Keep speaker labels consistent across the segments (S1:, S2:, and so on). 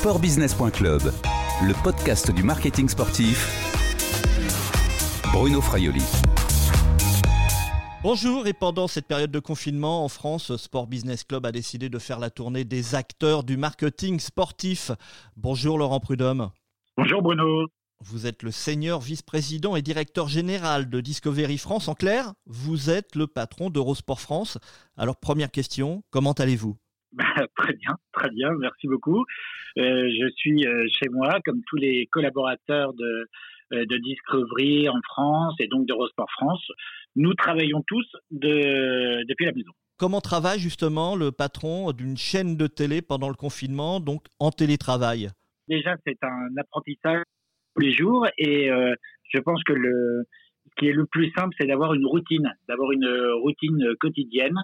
S1: Sportbusiness.club, le podcast du marketing sportif. Bruno Fraioli.
S2: Bonjour et pendant cette période de confinement en France, Sport Business Club a décidé de faire la tournée des acteurs du marketing sportif. Bonjour Laurent Prudhomme.
S3: Bonjour Bruno.
S2: Vous êtes le senior vice-président et directeur général de Discovery France. En clair, vous êtes le patron d'Eurosport France. Alors première question, comment allez-vous?
S3: bah, très bien, très bien, merci beaucoup. Euh, je suis euh, chez moi, comme tous les collaborateurs de, euh, de Discovery en France et donc d'Eurosport France. Nous travaillons tous de, depuis la maison.
S2: Comment travaille justement le patron d'une chaîne de télé pendant le confinement, donc en télétravail?
S3: Déjà, c'est un apprentissage tous les jours et je pense que le, ce qui est le plus simple, c'est d'avoir une routine, d'avoir une routine quotidienne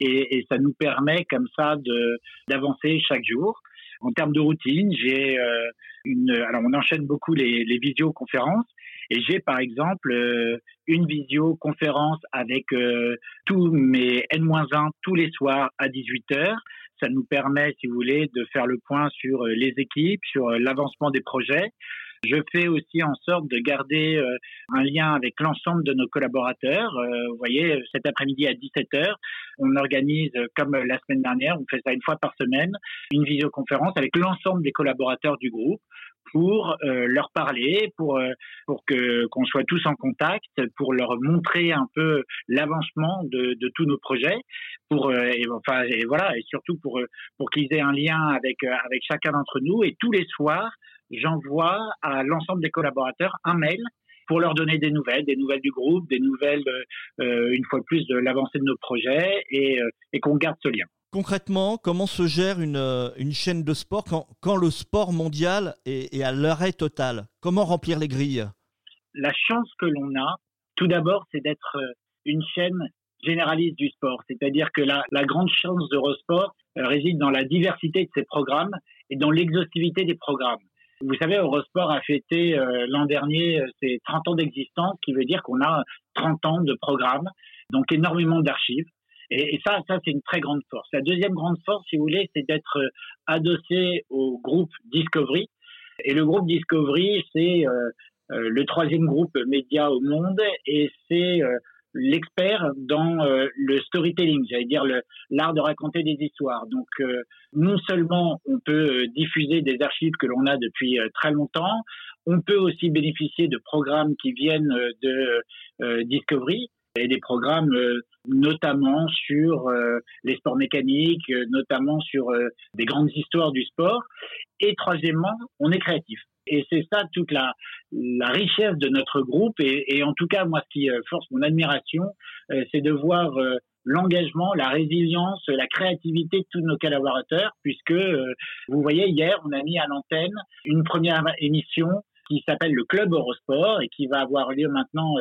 S3: et, et, ça nous permet comme ça de d'avancer chaque jour. En termes de routine, j'ai euh, une. Alors, on enchaîne beaucoup les, les visioconférences. Et j'ai par exemple euh, une visioconférence avec euh, tous mes N-1 tous les soirs à 18h. Ça nous permet, si vous voulez, de faire le point sur les équipes, sur l'avancement des projets. Je fais aussi en sorte de garder euh, un lien avec l'ensemble de nos collaborateurs. Euh, vous voyez, cet après-midi à 17h, on organise, euh, comme la semaine dernière, on fait ça une fois par semaine, une visioconférence avec l'ensemble des collaborateurs du groupe pour leur parler, pour pour que qu'on soit tous en contact, pour leur montrer un peu l'avancement de, de tous nos projets, pour et, enfin et voilà et surtout pour pour qu'ils aient un lien avec avec chacun d'entre nous et tous les soirs j'envoie à l'ensemble des collaborateurs un mail pour leur donner des nouvelles, des nouvelles du groupe, des nouvelles, euh, une fois de plus, de l'avancée de nos projets et, euh, et qu'on garde ce lien.
S2: Concrètement, comment se gère une, euh, une chaîne de sport quand, quand le sport mondial est, est à l'arrêt total? Comment remplir les grilles?
S3: La chance que l'on a, tout d'abord, c'est d'être une chaîne généraliste du sport. C'est-à-dire que la, la grande chance d'Eurosport réside dans la diversité de ses programmes et dans l'exhaustivité des programmes. Vous savez, Eurosport a fêté euh, l'an dernier euh, ses 30 ans d'existence, qui veut dire qu'on a 30 ans de programme, donc énormément d'archives. Et, ça, ça c'est une très grande force. La deuxième grande force, si vous voulez, c'est d'être euh, adossé au groupe Discovery. Et le groupe Discovery, c'est le troisième groupe média au monde et c'est l'expert dans euh, le storytelling, j'allais dire l'art de raconter des histoires. Donc euh, non seulement on peut euh, diffuser des archives que l'on a depuis très longtemps, on peut aussi bénéficier de programmes qui viennent de Discovery et des programmes notamment sur les sports mécaniques, notamment sur des grandes histoires du sport. Et troisièmement, on est créatif. Et c'est ça toute la, richesse de notre groupe. Et, et, en tout cas, moi, ce qui euh, force mon admiration, euh, c'est de voir euh, l'engagement, la résilience, la créativité de tous nos collaborateurs, puisque vous voyez, hier, on a mis à l'antenne une première émission qui s'appelle le Club Eurosport et qui va avoir lieu maintenant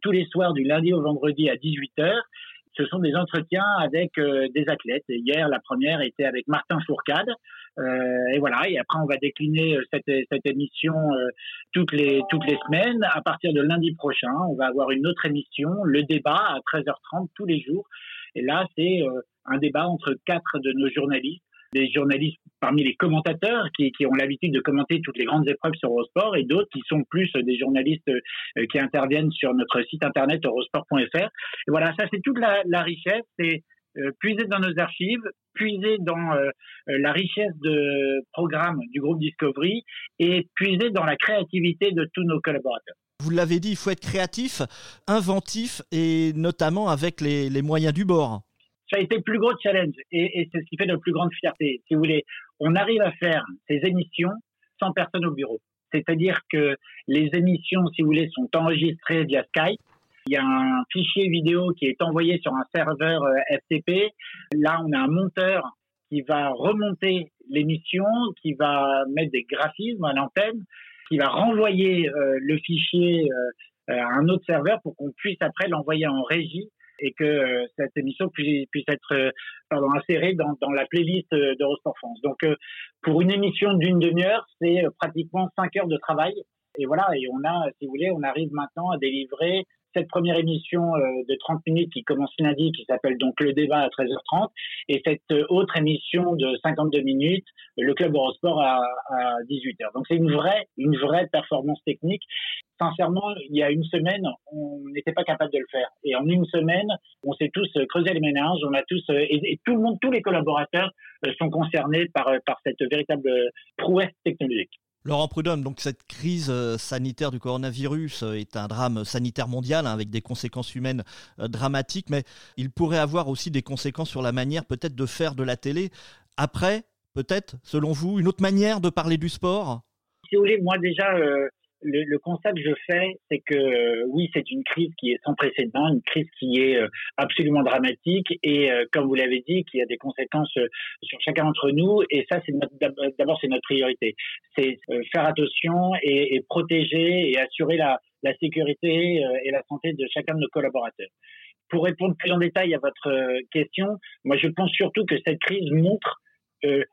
S3: tous les soirs du lundi au vendredi à 18h ce sont des entretiens avec des athlètes. hier, la première était avec Martin Fourcade. Euh, et voilà. Et après, on va décliner euh, cette, cette émission toutes les toutes les semaines. À partir de lundi prochain, on va avoir une autre émission, le débat à 13h30 tous les jours. Et là, c'est un débat entre quatre de nos journalistes des journalistes parmi les commentateurs qui, qui ont l'habitude de commenter toutes les grandes épreuves sur Eurosport et d'autres qui sont plus des journalistes euh, qui interviennent sur notre site internet eurosport.fr. Et voilà, ça c'est toute la, la richesse, euh, puiser dans nos archives, puiser dans euh, la richesse de programmes du groupe Discovery et puiser dans la créativité de tous nos collaborateurs.
S2: Vous l'avez dit, il faut être créatif, inventif et notamment avec les, les moyens du bord
S3: ça a été le plus gros challenge et, et c'est ce qui fait notre plus grande fierté. Si vous voulez, on arrive à faire ces émissions sans personne au bureau. C'est-à-dire que les émissions, si vous voulez, sont enregistrées via Skype. Il y a un fichier vidéo qui est envoyé sur un serveur euh, FTP. Là, on a un monteur qui va remonter l'émission, qui va mettre des graphismes à l'antenne, qui va renvoyer euh, le fichier euh, à un autre serveur pour qu'on puisse après l'envoyer en régie et que cette émission puisse, puisse être pardon, insérée dans, la playlist d'Eurosport France. Donc, pour une émission d'une demi-heure, c'est pratiquement cinq heures de travail. Et voilà, et on a, si vous voulez, on arrive maintenant à délivrer cette première émission de 30 minutes qui commence lundi, qui s'appelle donc Le débat à 13h30, et cette autre émission de 52 minutes, le Club Eurosport à, à 18h. Donc c'est une vraie, une vraie performance technique sincèrement, il y a une semaine, on n'était pas capable de le faire. Et en une semaine, on s'est tous creusé les ménages, on a tous, et, tout le monde, tous les collaborateurs euh, sont concernés par, euh, par cette véritable prouesse technologique.
S2: Laurent Prudhomme, donc cette crise euh, sanitaire du coronavirus est un drame sanitaire mondial hein, avec des conséquences humaines dramatiques, mais il pourrait avoir aussi des conséquences sur la manière peut-être de faire de la télé. Après, peut-être, selon vous, une autre manière de parler du sport?
S3: Si vous voulez, moi déjà, le, le, constat que je fais, c'est que euh, oui, c'est une crise qui est sans précédent, une crise qui est euh, absolument dramatique et, euh, comme vous l'avez dit, qui a des conséquences sur chacun d'entre nous. Et ça, c'est d'abord c'est notre priorité, c'est faire attention et, et, protéger et assurer la, la sécurité et la santé de chacun de nos collaborateurs. Pour répondre plus en détail à votre question, moi, je pense surtout que cette crise montre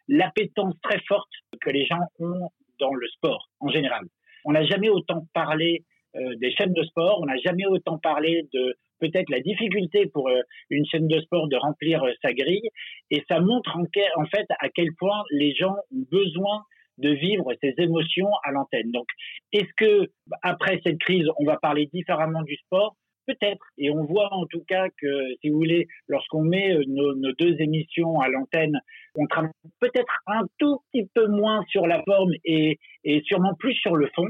S3: l'appétence très forte que les gens ont dans le sport en général. On n'a jamais autant parlé euh, des chaînes de sport, on n'a jamais autant parlé de peut-être la difficulté pour euh, une chaîne de sport de remplir euh, sa grille, et ça montre en, fait à quel point les gens ont besoin de vivre ces émotions à l'antenne. Donc, est-ce que après cette crise, on va parler différemment du sport? Peut-être. Et on voit en tout cas que, si vous voulez, lorsqu'on met nos, deux émissions à l'antenne, on travaille peut-être un tout petit peu moins sur la forme et, sûrement plus sur le fond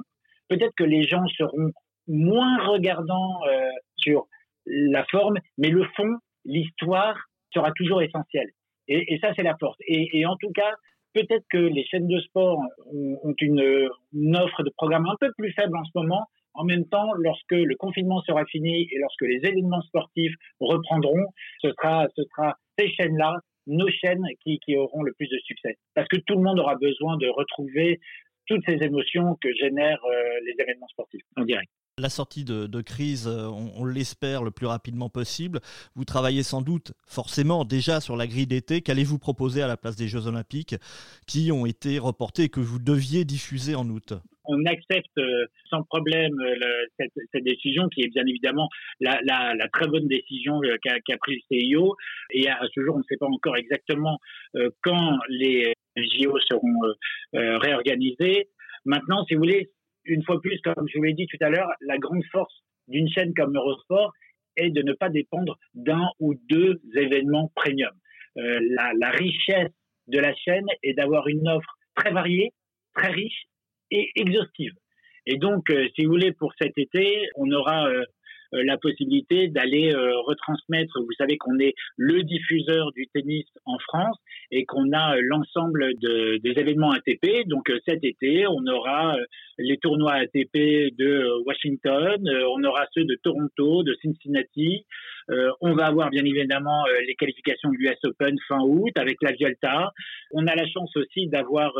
S3: peut-être que les gens seront moins regardants euh, sur la forme, mais le fond, l'histoire sera toujours essentielle. Et, ça, c'est la force. Et, en tout cas, peut-être que les chaînes de sport ont, une, offre de programme un peu plus faible en ce moment. En même temps, lorsque le confinement sera fini et lorsque les événements sportifs reprendront, ce ce sera ces chaînes-là, nos chaînes qui, auront le plus de succès. Parce que tout le monde aura besoin de retrouver toutes ces émotions que génèrent euh, les événements sportifs en direct.
S2: La sortie de, crise, euh, on, l'espère le plus rapidement possible. Vous travaillez sans doute forcément déjà sur la grille d'été. Qu'allez-vous proposer à la place des Jeux Olympiques qui ont été reportés et que vous deviez diffuser en août?
S3: On accepte euh, sans problème cette, décision qui est bien évidemment la, très bonne décision qu'a prise le CIO. Et à ce jour, on ne sait pas encore exactement quand les JO seront euh, euh, réorganisés. Maintenant, si vous voulez, une fois plus, comme je vous l'ai dit tout à l'heure, la grande force d'une chaîne comme Eurosport est de ne pas dépendre d'un ou deux événements premium. Euh, la, richesse de la chaîne est d'avoir une offre très variée, très riche et exhaustive. Et donc, si vous voulez, pour cet été, on aura euh, la possibilité d'aller euh, retransmettre. Vous savez qu'on est le diffuseur du tennis en France et qu'on a euh, l'ensemble de, des événements ATP. Donc cet été, on aura les tournois ATP de Washington, on aura ceux de Toronto, de Cincinnati. on va avoir bien évidemment les qualifications de l'US Open fin août avec la Vialta. On a la chance aussi d'avoir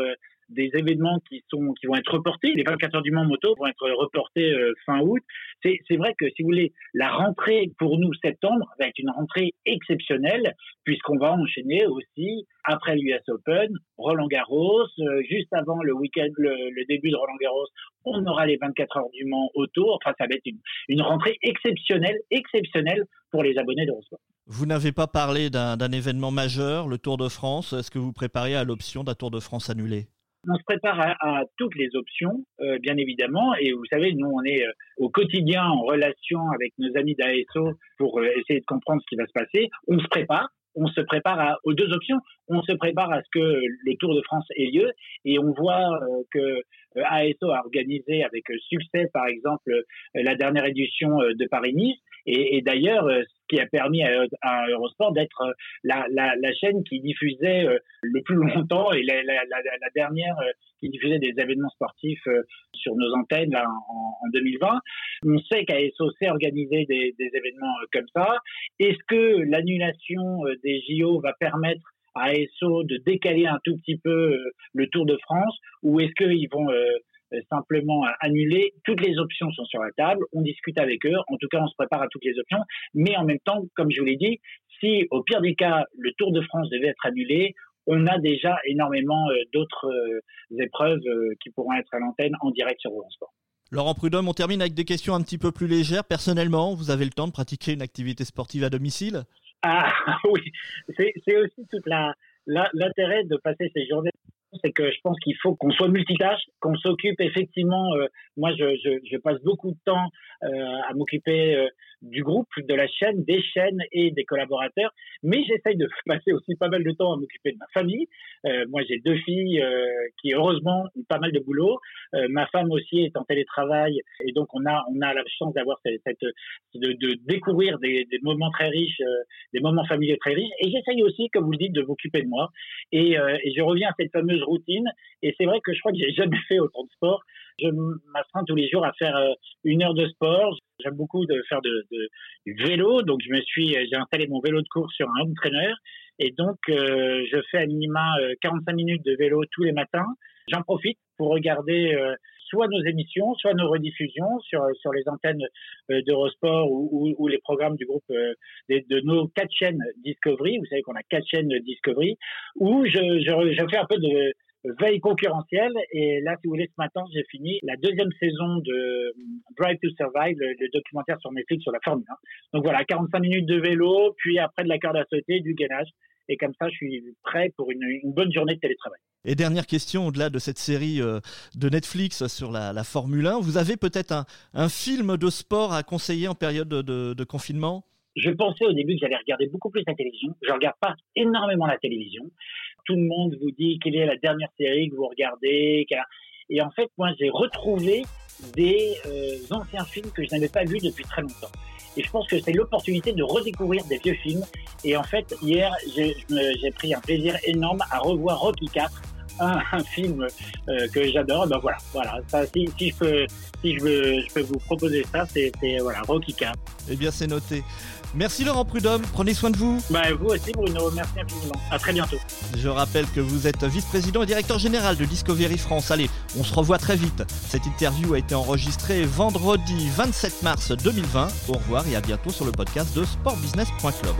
S3: des événements qui sont qui vont être reportés. Les 24 heures du Mans moto vont être reportés euh, fin août. C'est vrai que si vous voulez, la rentrée pour nous septembre va être une rentrée exceptionnelle puisqu'on va enchaîner aussi après l'US Open, Roland Garros, euh, juste avant le week-end, le, début de Roland Garros, on aura les 24 heures du Mans autour. Enfin, ça va être une, une rentrée exceptionnelle, exceptionnelle pour les abonnés de d'Eurosport.
S2: Vous n'avez pas parlé d'un événement majeur, le Tour de France. Est-ce que vous préparez à l'option d'un Tour de France annulé?
S3: On se prépare à, toutes les options, euh, bien évidemment, et vous savez, nous, on est euh, au quotidien en relation avec nos amis d'ASO pour euh, essayer de comprendre ce qui va se passer. On se prépare, on se prépare aux deux options. On se prépare à ce que le Tour de France ait lieu et on voit que ASO a organisé avec succès, par exemple, la dernière édition de Paris-Nice. Et, d'ailleurs, euh, ce qui a permis à, Eurosport d'être euh, la, chaîne qui diffusait euh, le plus longtemps et la, dernière qui diffusait des événements sportifs sur nos antennes en, en, 2020. On sait qu'ASO sait organiser des, des événements comme ça. Est-ce que l'annulation des JO va permettre à ASO de décaler un tout petit peu le Tour de France? Ou est-ce qu'ils vont simplement annuler. Toutes les options sont sur la table, on discute avec eux, en tout cas on se prépare à toutes les options, mais en même temps, comme je vous l'ai dit, si au pire des cas le Tour de France devait être annulé, on a déjà énormément euh, d'autres euh, épreuves qui pourront être à l'antenne en direct sur Eurosport.
S2: Laurent Prudhomme, on termine avec des questions un petit peu plus légères. Personnellement, vous avez le temps de pratiquer une activité sportive à domicile?
S3: Ah oui, c'est aussi tout l'intérêt de passer ces journées c'est que je pense qu'il faut qu'on soit multitâche, qu'on s'occupe effectivement. Euh, moi, je, je, je, passe beaucoup de temps euh, à m'occuper euh, du groupe, de la chaîne, des chaînes et des collaborateurs, mais j'essaye de passer aussi pas mal de temps à m'occuper de ma famille. Euh, moi, j'ai deux filles qui, heureusement, ont pas mal de boulot. ma femme aussi est en télétravail, et donc on a on a la chance d'avoir cette, cette de, de, découvrir des, des, moments très riches, des moments familiaux très riches. Et j'essaye aussi, comme vous le dites, de m'occuper de moi. Et, et je reviens à cette fameuse routine. Et c'est vrai que je crois que j'ai jamais fait autant de sport. Je m'astreins tous les jours à faire euh, une heure de sport. J'aime beaucoup de faire de, du vélo, donc je me suis, j'ai installé mon vélo de course sur un home trainer, et donc euh, je fais à minima 45 euh, minutes de vélo tous les matins. J'en profite pour regarder soit nos émissions, soit nos rediffusions sur, sur les antennes d'Eurosport ou, les programmes du groupe de, nos quatre chaînes Discovery. Vous savez qu'on a quatre chaînes Discovery, où je fais un peu de, veille concurrentielle. Et là, si vous voulez, ce matin, j'ai fini la deuxième saison de Drive to Survive, le, documentaire sur Netflix sur la Formule 1. Donc voilà, 45 minutes de vélo, puis après de la corde à sauter, du gainage. Et comme ça, je suis prêt pour une, bonne journée de télétravail.
S2: Et dernière question, au-delà de cette série euh, de Netflix sur la, Formule 1, vous avez peut-être un, film de sport à conseiller en période de, de confinement?
S3: Je pensais au début que j'allais regarder beaucoup plus la télévision. Je regarde pas énormément la télévision tout le monde vous dit quelle est la dernière série que vous regardez. Et en fait, moi, j'ai retrouvé des euh, anciens films que je n'avais pas vus depuis très longtemps. Et je pense que c'est l'opportunité de redécouvrir des vieux films. Et en fait, hier, j'ai pris un plaisir énorme à revoir Rocky 4, un, film euh, que j'adore. Ben voilà, voilà. Si, je peux, si je, veux, je peux vous proposer ça, c'est voilà Rocky 4.
S2: Eh bien, c'est noté. Merci Laurent Prudhomme, prenez soin de vous.
S3: Bah, vous aussi Bruno, merci infiniment. À très bientôt.
S2: Je rappelle que vous êtes vice-président et directeur général de Discovery France. Allez, on se revoit très vite. Cette interview a été enregistrée vendredi 27 mars 2020. Au revoir et à bientôt sur le podcast de sportbusiness.club.